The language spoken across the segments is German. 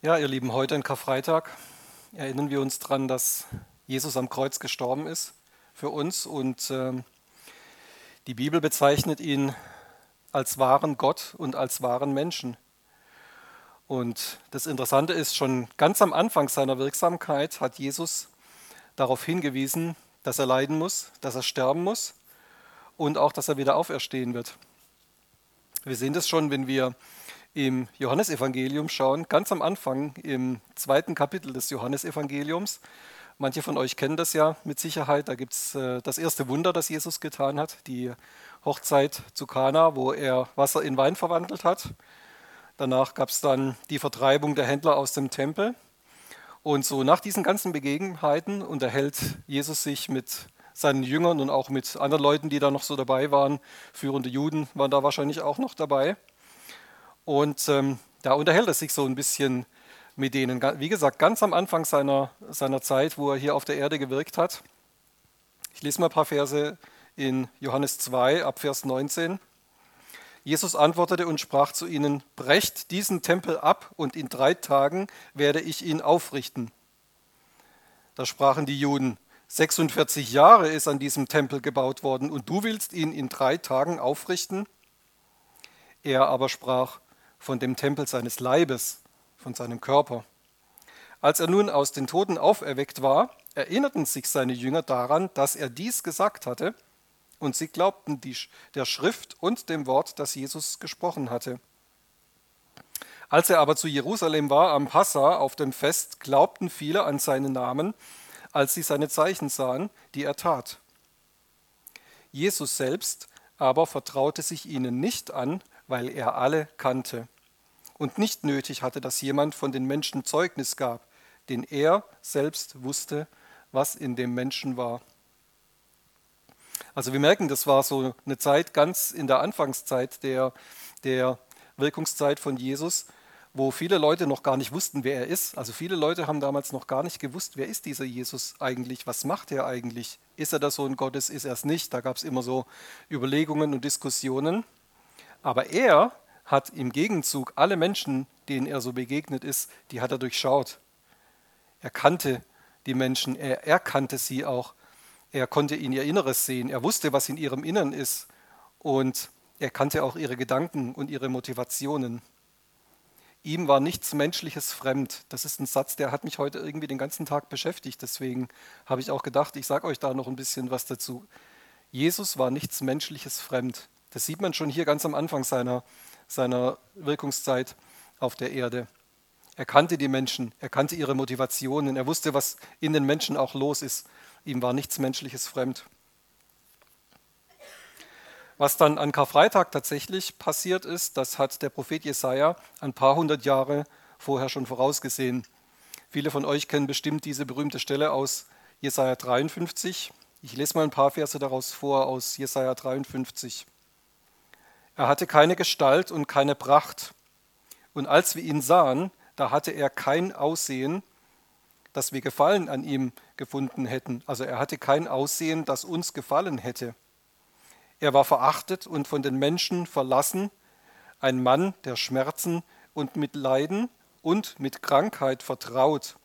Ja, ihr Lieben, heute in Karfreitag erinnern wir uns daran, dass Jesus am Kreuz gestorben ist für uns und äh, die Bibel bezeichnet ihn als wahren Gott und als wahren Menschen. Und das Interessante ist, schon ganz am Anfang seiner Wirksamkeit hat Jesus darauf hingewiesen, dass er leiden muss, dass er sterben muss und auch, dass er wieder auferstehen wird. Wir sehen das schon, wenn wir im Johannesevangelium schauen, ganz am Anfang im zweiten Kapitel des Johannesevangeliums. Manche von euch kennen das ja mit Sicherheit. Da gibt es äh, das erste Wunder, das Jesus getan hat, die Hochzeit zu Kana, wo er Wasser in Wein verwandelt hat. Danach gab es dann die Vertreibung der Händler aus dem Tempel. Und so nach diesen ganzen Begebenheiten unterhält Jesus sich mit seinen Jüngern und auch mit anderen Leuten, die da noch so dabei waren. Führende Juden waren da wahrscheinlich auch noch dabei. Und ähm, da unterhält er sich so ein bisschen mit denen. Wie gesagt, ganz am Anfang seiner, seiner Zeit, wo er hier auf der Erde gewirkt hat. Ich lese mal ein paar Verse in Johannes 2 ab Vers 19. Jesus antwortete und sprach zu ihnen, brecht diesen Tempel ab und in drei Tagen werde ich ihn aufrichten. Da sprachen die Juden, 46 Jahre ist an diesem Tempel gebaut worden und du willst ihn in drei Tagen aufrichten? Er aber sprach, von dem Tempel seines Leibes, von seinem Körper. Als er nun aus den Toten auferweckt war, erinnerten sich seine Jünger daran, dass er dies gesagt hatte, und sie glaubten die, der Schrift und dem Wort, das Jesus gesprochen hatte. Als er aber zu Jerusalem war am Passa auf dem Fest, glaubten viele an seinen Namen, als sie seine Zeichen sahen, die er tat. Jesus selbst aber vertraute sich ihnen nicht an, weil er alle kannte und nicht nötig hatte, dass jemand von den Menschen Zeugnis gab, denn er selbst wusste, was in dem Menschen war. Also wir merken, das war so eine Zeit ganz in der Anfangszeit der, der Wirkungszeit von Jesus, wo viele Leute noch gar nicht wussten, wer er ist. Also viele Leute haben damals noch gar nicht gewusst, wer ist dieser Jesus eigentlich, was macht er eigentlich, ist er der Sohn Gottes, ist er es nicht. Da gab es immer so Überlegungen und Diskussionen. Aber er hat im Gegenzug alle Menschen, denen er so begegnet ist, die hat er durchschaut. Er kannte die Menschen, er erkannte sie auch. Er konnte in ihr Inneres sehen. Er wusste, was in ihrem Innern ist. Und er kannte auch ihre Gedanken und ihre Motivationen. Ihm war nichts Menschliches fremd. Das ist ein Satz, der hat mich heute irgendwie den ganzen Tag beschäftigt. Deswegen habe ich auch gedacht, ich sage euch da noch ein bisschen was dazu. Jesus war nichts Menschliches fremd. Das sieht man schon hier ganz am Anfang seiner, seiner Wirkungszeit auf der Erde. Er kannte die Menschen, er kannte ihre Motivationen, er wusste, was in den Menschen auch los ist. Ihm war nichts Menschliches fremd. Was dann an Karfreitag tatsächlich passiert ist, das hat der Prophet Jesaja ein paar hundert Jahre vorher schon vorausgesehen. Viele von euch kennen bestimmt diese berühmte Stelle aus Jesaja 53. Ich lese mal ein paar Verse daraus vor aus Jesaja 53. Er hatte keine Gestalt und keine Pracht. Und als wir ihn sahen, da hatte er kein Aussehen, dass wir Gefallen an ihm gefunden hätten. Also er hatte kein Aussehen, das uns gefallen hätte. Er war verachtet und von den Menschen verlassen, ein Mann der Schmerzen und mit Leiden und mit Krankheit vertraut.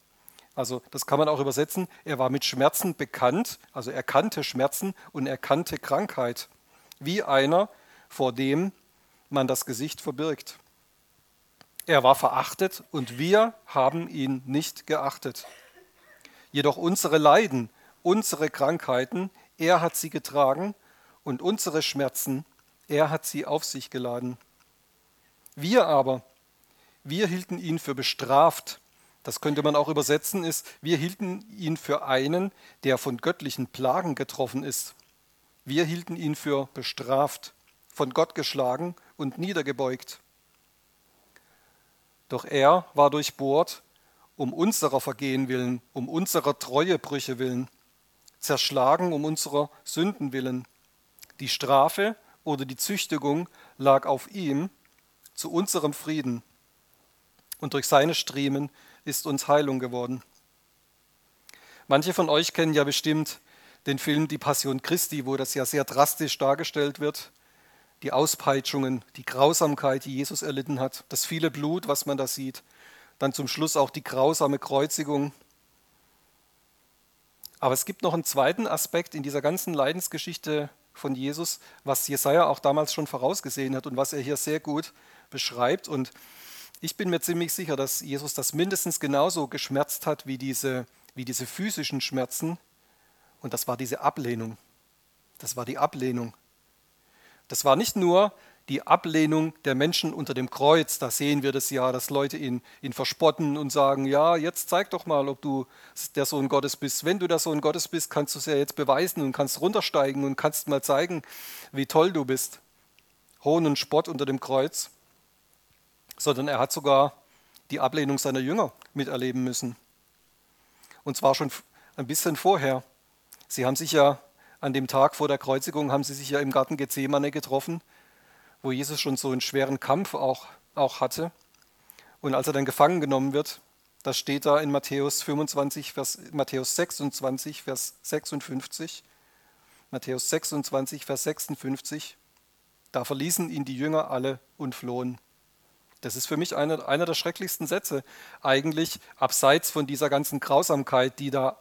Also das kann man auch übersetzen. Er war mit Schmerzen bekannt, also er kannte Schmerzen und er kannte Krankheit. Wie einer, vor dem man das Gesicht verbirgt. Er war verachtet und wir haben ihn nicht geachtet. Jedoch unsere Leiden, unsere Krankheiten, er hat sie getragen und unsere Schmerzen, er hat sie auf sich geladen. Wir aber, wir hielten ihn für bestraft. Das könnte man auch übersetzen, ist, wir hielten ihn für einen, der von göttlichen Plagen getroffen ist. Wir hielten ihn für bestraft von Gott geschlagen und niedergebeugt. Doch er war durchbohrt um unserer Vergehen willen, um unserer Treuebrüche willen, zerschlagen um unserer Sünden willen. Die Strafe oder die Züchtigung lag auf ihm zu unserem Frieden. Und durch seine Striemen ist uns Heilung geworden. Manche von euch kennen ja bestimmt den Film Die Passion Christi, wo das ja sehr drastisch dargestellt wird die Auspeitschungen, die Grausamkeit, die Jesus erlitten hat, das viele Blut, was man da sieht. dann zum Schluss auch die grausame Kreuzigung. Aber es gibt noch einen zweiten Aspekt in dieser ganzen Leidensgeschichte von Jesus, was Jesaja auch damals schon vorausgesehen hat und was er hier sehr gut beschreibt. Und ich bin mir ziemlich sicher, dass Jesus das mindestens genauso geschmerzt hat wie diese, wie diese physischen Schmerzen. Und das war diese Ablehnung. Das war die Ablehnung. Das war nicht nur die Ablehnung der Menschen unter dem Kreuz. Da sehen wir das ja, dass Leute ihn, ihn verspotten und sagen, ja, jetzt zeig doch mal, ob du der Sohn Gottes bist. Wenn du der Sohn Gottes bist, kannst du es ja jetzt beweisen und kannst runtersteigen und kannst mal zeigen, wie toll du bist. Hohn und Spott unter dem Kreuz. Sondern er hat sogar die Ablehnung seiner Jünger miterleben müssen. Und zwar schon ein bisschen vorher. Sie haben sich ja an dem Tag vor der Kreuzigung, haben sie sich ja im Garten Gethsemane getroffen wo Jesus schon so einen schweren Kampf auch, auch hatte. Und als er dann gefangen genommen wird, das steht da in Matthäus 25, Vers, Matthäus 26, Vers 56. Matthäus 26, Vers 56. Da verließen ihn die Jünger alle und flohen. Das ist für mich einer, einer der schrecklichsten Sätze, eigentlich abseits von dieser ganzen Grausamkeit, die da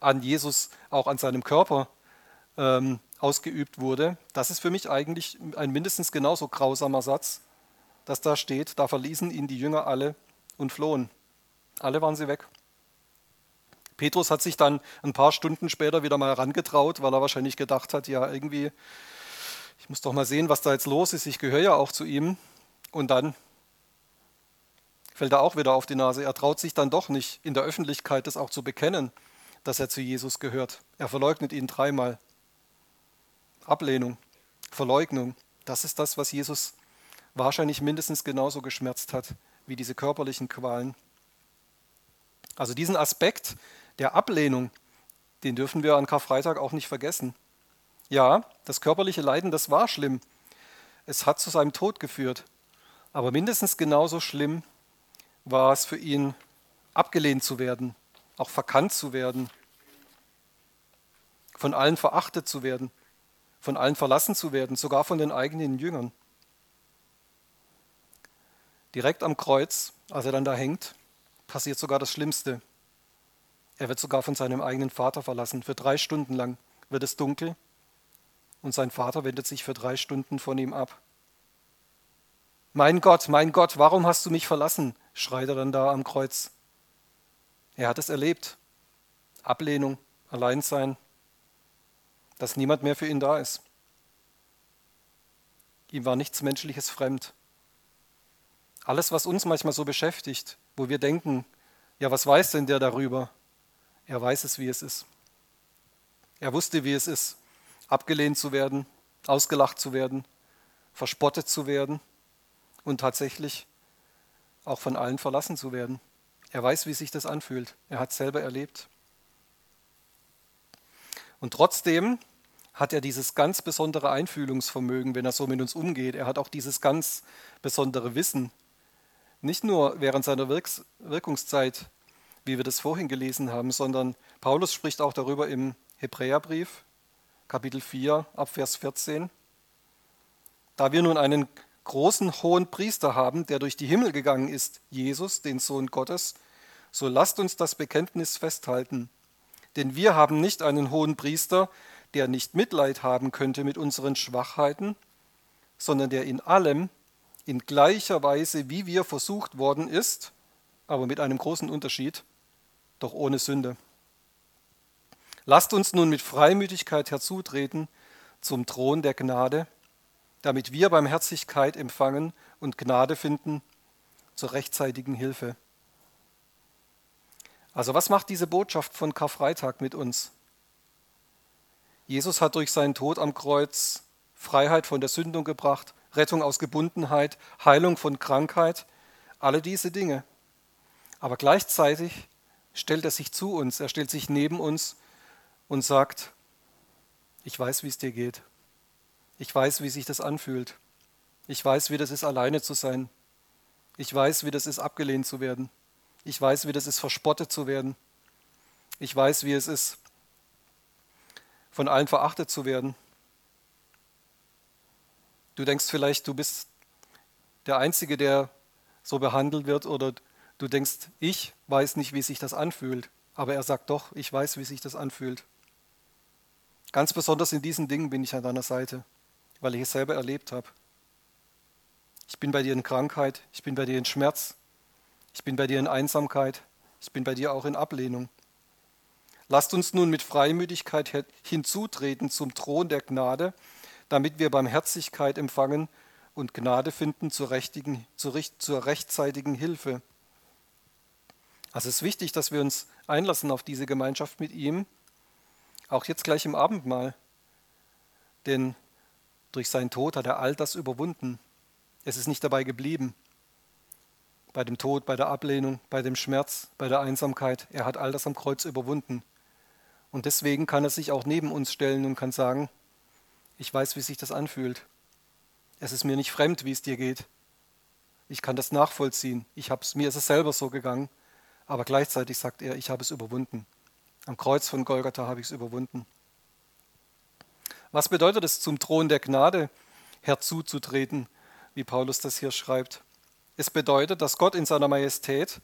an Jesus, auch an seinem Körper ähm, ausgeübt wurde. Das ist für mich eigentlich ein mindestens genauso grausamer Satz, dass da steht, da verließen ihn die Jünger alle und flohen. Alle waren sie weg. Petrus hat sich dann ein paar Stunden später wieder mal herangetraut, weil er wahrscheinlich gedacht hat, ja, irgendwie, ich muss doch mal sehen, was da jetzt los ist, ich gehöre ja auch zu ihm. Und dann fällt er auch wieder auf die Nase. Er traut sich dann doch nicht, in der Öffentlichkeit das auch zu bekennen, dass er zu Jesus gehört. Er verleugnet ihn dreimal. Ablehnung, Verleugnung, das ist das, was Jesus wahrscheinlich mindestens genauso geschmerzt hat wie diese körperlichen Qualen. Also diesen Aspekt der Ablehnung, den dürfen wir an Karfreitag auch nicht vergessen. Ja, das körperliche Leiden, das war schlimm. Es hat zu seinem Tod geführt. Aber mindestens genauso schlimm war es für ihn, abgelehnt zu werden, auch verkannt zu werden, von allen verachtet zu werden von allen verlassen zu werden, sogar von den eigenen Jüngern. Direkt am Kreuz, als er dann da hängt, passiert sogar das Schlimmste. Er wird sogar von seinem eigenen Vater verlassen. Für drei Stunden lang wird es dunkel und sein Vater wendet sich für drei Stunden von ihm ab. Mein Gott, mein Gott, warum hast du mich verlassen? schreit er dann da am Kreuz. Er hat es erlebt. Ablehnung, Alleinsein, dass niemand mehr für ihn da ist. Ihm war nichts Menschliches fremd. Alles, was uns manchmal so beschäftigt, wo wir denken, ja, was weiß denn der darüber? Er weiß es, wie es ist. Er wusste, wie es ist, abgelehnt zu werden, ausgelacht zu werden, verspottet zu werden und tatsächlich auch von allen verlassen zu werden. Er weiß, wie sich das anfühlt. Er hat es selber erlebt. Und trotzdem hat er dieses ganz besondere Einfühlungsvermögen, wenn er so mit uns umgeht. Er hat auch dieses ganz besondere Wissen. Nicht nur während seiner Wirks Wirkungszeit, wie wir das vorhin gelesen haben, sondern Paulus spricht auch darüber im Hebräerbrief, Kapitel 4, Abvers 14. Da wir nun einen großen hohen Priester haben, der durch die Himmel gegangen ist, Jesus, den Sohn Gottes, so lasst uns das Bekenntnis festhalten. Denn wir haben nicht einen hohen Priester, der nicht Mitleid haben könnte mit unseren Schwachheiten, sondern der in allem, in gleicher Weise, wie wir versucht worden ist, aber mit einem großen Unterschied, doch ohne Sünde. Lasst uns nun mit Freimütigkeit herzutreten zum Thron der Gnade, damit wir Barmherzigkeit empfangen und Gnade finden zur rechtzeitigen Hilfe. Also was macht diese Botschaft von Karfreitag mit uns? Jesus hat durch seinen Tod am Kreuz Freiheit von der Sündung gebracht, Rettung aus Gebundenheit, Heilung von Krankheit, alle diese Dinge. Aber gleichzeitig stellt er sich zu uns, er stellt sich neben uns und sagt, ich weiß, wie es dir geht. Ich weiß, wie sich das anfühlt. Ich weiß, wie das ist, alleine zu sein. Ich weiß, wie das ist, abgelehnt zu werden. Ich weiß, wie das ist, verspottet zu werden. Ich weiß, wie es ist, von allen verachtet zu werden. Du denkst vielleicht, du bist der Einzige, der so behandelt wird oder Du denkst, ich weiß nicht, wie sich das anfühlt, aber er sagt doch, ich weiß, wie sich das anfühlt. Ganz besonders in diesen Dingen bin ich an deiner Seite, weil ich es selber erlebt habe. Ich bin bei dir in Krankheit, ich bin bei dir in Schmerz, ich bin bei dir in Einsamkeit, ich bin bei dir auch in Ablehnung. Lasst uns nun mit Freimütigkeit hinzutreten zum Thron der Gnade, damit wir Barmherzigkeit empfangen und Gnade finden zur, rechtigen, zur, zur rechtzeitigen Hilfe. Also es ist wichtig, dass wir uns einlassen auf diese Gemeinschaft mit ihm, auch jetzt gleich im Abendmahl. Denn durch seinen Tod hat er all das überwunden. Es ist nicht dabei geblieben. Bei dem Tod, bei der Ablehnung, bei dem Schmerz, bei der Einsamkeit. Er hat all das am Kreuz überwunden. Und deswegen kann er sich auch neben uns stellen und kann sagen, ich weiß, wie sich das anfühlt. Es ist mir nicht fremd, wie es dir geht. Ich kann das nachvollziehen. Ich hab's, mir ist es selber so gegangen. Aber gleichzeitig sagt er, ich habe es überwunden. Am Kreuz von Golgatha habe ich es überwunden. Was bedeutet es, zum Thron der Gnade herzuzutreten? wie Paulus das hier schreibt. Es bedeutet, dass Gott in seiner Majestät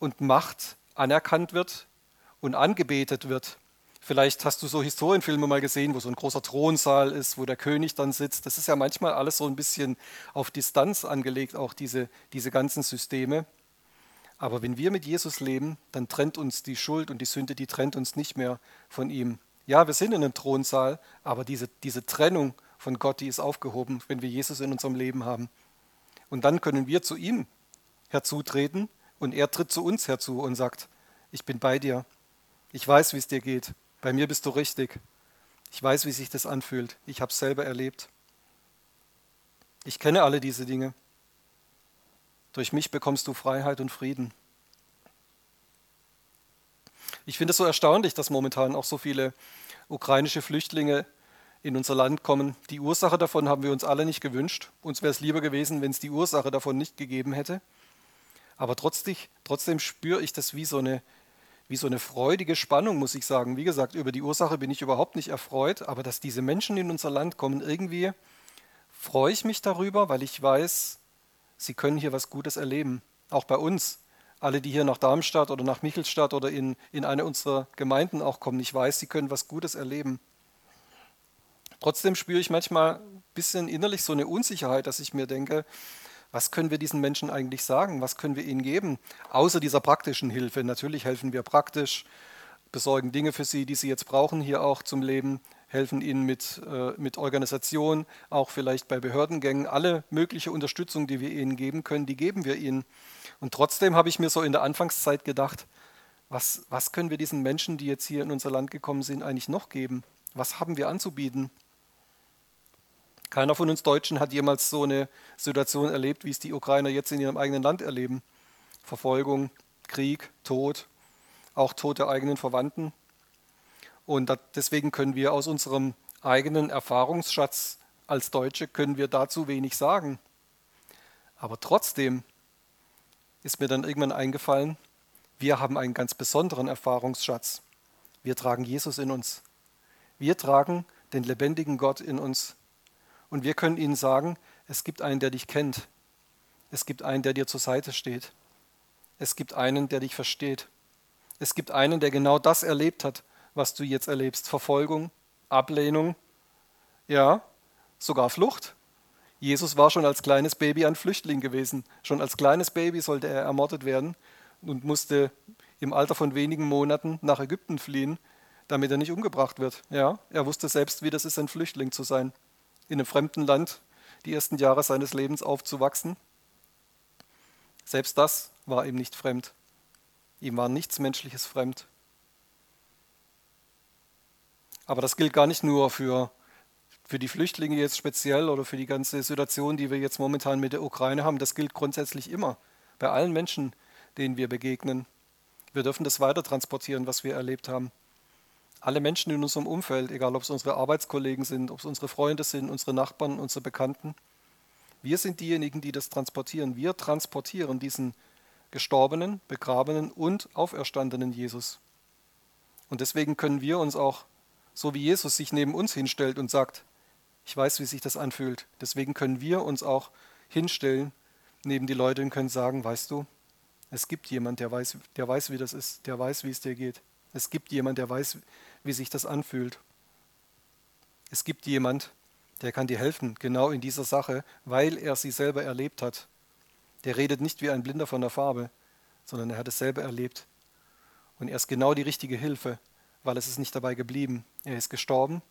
und Macht anerkannt wird und angebetet wird. Vielleicht hast du so Historienfilme mal gesehen, wo so ein großer Thronsaal ist, wo der König dann sitzt. Das ist ja manchmal alles so ein bisschen auf Distanz angelegt, auch diese, diese ganzen Systeme. Aber wenn wir mit Jesus leben, dann trennt uns die Schuld und die Sünde, die trennt uns nicht mehr von ihm. Ja, wir sind in einem Thronsaal, aber diese, diese Trennung von Gott, die ist aufgehoben, wenn wir Jesus in unserem Leben haben. Und dann können wir zu ihm herzutreten und er tritt zu uns herzu und sagt, ich bin bei dir. Ich weiß, wie es dir geht. Bei mir bist du richtig. Ich weiß, wie sich das anfühlt. Ich habe es selber erlebt. Ich kenne alle diese Dinge. Durch mich bekommst du Freiheit und Frieden. Ich finde es so erstaunlich, dass momentan auch so viele ukrainische Flüchtlinge in unser Land kommen. Die Ursache davon haben wir uns alle nicht gewünscht. Uns wäre es lieber gewesen, wenn es die Ursache davon nicht gegeben hätte. Aber trotzdem, trotzdem spüre ich das wie so, eine, wie so eine freudige Spannung, muss ich sagen. Wie gesagt, über die Ursache bin ich überhaupt nicht erfreut, aber dass diese Menschen in unser Land kommen, irgendwie freue ich mich darüber, weil ich weiß, sie können hier was Gutes erleben. Auch bei uns. Alle, die hier nach Darmstadt oder nach Michelstadt oder in, in eine unserer Gemeinden auch kommen, ich weiß, sie können was Gutes erleben. Trotzdem spüre ich manchmal ein bisschen innerlich so eine Unsicherheit, dass ich mir denke, was können wir diesen Menschen eigentlich sagen? Was können wir ihnen geben? Außer dieser praktischen Hilfe. Natürlich helfen wir praktisch, besorgen Dinge für sie, die sie jetzt brauchen, hier auch zum Leben, helfen ihnen mit, äh, mit Organisation, auch vielleicht bei Behördengängen. Alle mögliche Unterstützung, die wir ihnen geben können, die geben wir ihnen. Und trotzdem habe ich mir so in der Anfangszeit gedacht, was, was können wir diesen Menschen, die jetzt hier in unser Land gekommen sind, eigentlich noch geben? Was haben wir anzubieten? Keiner von uns Deutschen hat jemals so eine Situation erlebt, wie es die Ukrainer jetzt in ihrem eigenen Land erleben. Verfolgung, Krieg, Tod, auch Tod der eigenen Verwandten. Und deswegen können wir aus unserem eigenen Erfahrungsschatz als Deutsche können wir dazu wenig sagen. Aber trotzdem ist mir dann irgendwann eingefallen, wir haben einen ganz besonderen Erfahrungsschatz. Wir tragen Jesus in uns. Wir tragen den lebendigen Gott in uns. Und wir können ihnen sagen, es gibt einen, der dich kennt. Es gibt einen, der dir zur Seite steht. Es gibt einen, der dich versteht. Es gibt einen, der genau das erlebt hat, was du jetzt erlebst. Verfolgung, Ablehnung, ja, sogar Flucht. Jesus war schon als kleines Baby ein Flüchtling gewesen. Schon als kleines Baby sollte er ermordet werden und musste im Alter von wenigen Monaten nach Ägypten fliehen, damit er nicht umgebracht wird. Ja, er wusste selbst, wie das ist, ein Flüchtling zu sein in einem fremden Land die ersten Jahre seines Lebens aufzuwachsen. Selbst das war ihm nicht fremd. Ihm war nichts Menschliches fremd. Aber das gilt gar nicht nur für, für die Flüchtlinge jetzt speziell oder für die ganze Situation, die wir jetzt momentan mit der Ukraine haben. Das gilt grundsätzlich immer bei allen Menschen, denen wir begegnen. Wir dürfen das weiter transportieren, was wir erlebt haben alle Menschen in unserem Umfeld, egal ob es unsere Arbeitskollegen sind, ob es unsere Freunde sind, unsere Nachbarn, unsere Bekannten, wir sind diejenigen, die das transportieren. Wir transportieren diesen gestorbenen, begrabenen und auferstandenen Jesus. Und deswegen können wir uns auch, so wie Jesus sich neben uns hinstellt und sagt, ich weiß, wie sich das anfühlt, deswegen können wir uns auch hinstellen neben die Leute und können sagen, weißt du, es gibt jemand, der weiß, der weiß, wie das ist, der weiß, wie es dir geht. Es gibt jemand, der weiß, wie sich das anfühlt. Es gibt jemand, der kann dir helfen, genau in dieser Sache, weil er sie selber erlebt hat. Der redet nicht wie ein Blinder von der Farbe, sondern er hat es selber erlebt. Und er ist genau die richtige Hilfe, weil es ist nicht dabei geblieben. Er ist gestorben,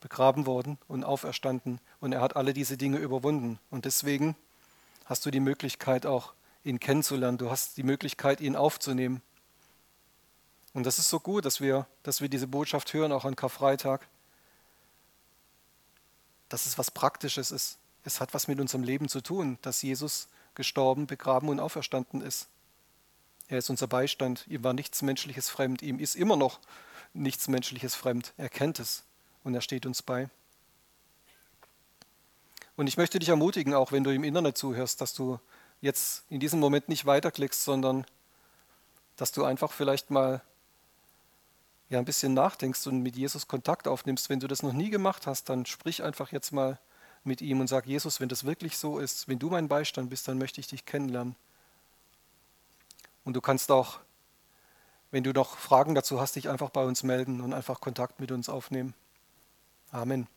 begraben worden und auferstanden und er hat alle diese Dinge überwunden. Und deswegen hast du die Möglichkeit auch, ihn kennenzulernen. Du hast die Möglichkeit, ihn aufzunehmen. Und das ist so gut, dass wir, dass wir diese Botschaft hören, auch an Karfreitag. Dass es was Praktisches ist. Es hat was mit unserem Leben zu tun, dass Jesus gestorben, begraben und auferstanden ist. Er ist unser Beistand. Ihm war nichts Menschliches fremd. Ihm ist immer noch nichts Menschliches fremd. Er kennt es und er steht uns bei. Und ich möchte dich ermutigen, auch wenn du im Internet zuhörst, dass du jetzt in diesem Moment nicht weiterklickst, sondern dass du einfach vielleicht mal ja, ein bisschen nachdenkst und mit Jesus Kontakt aufnimmst. Wenn du das noch nie gemacht hast, dann sprich einfach jetzt mal mit ihm und sag, Jesus, wenn das wirklich so ist, wenn du mein Beistand bist, dann möchte ich dich kennenlernen. Und du kannst auch, wenn du noch Fragen dazu hast, dich einfach bei uns melden und einfach Kontakt mit uns aufnehmen. Amen.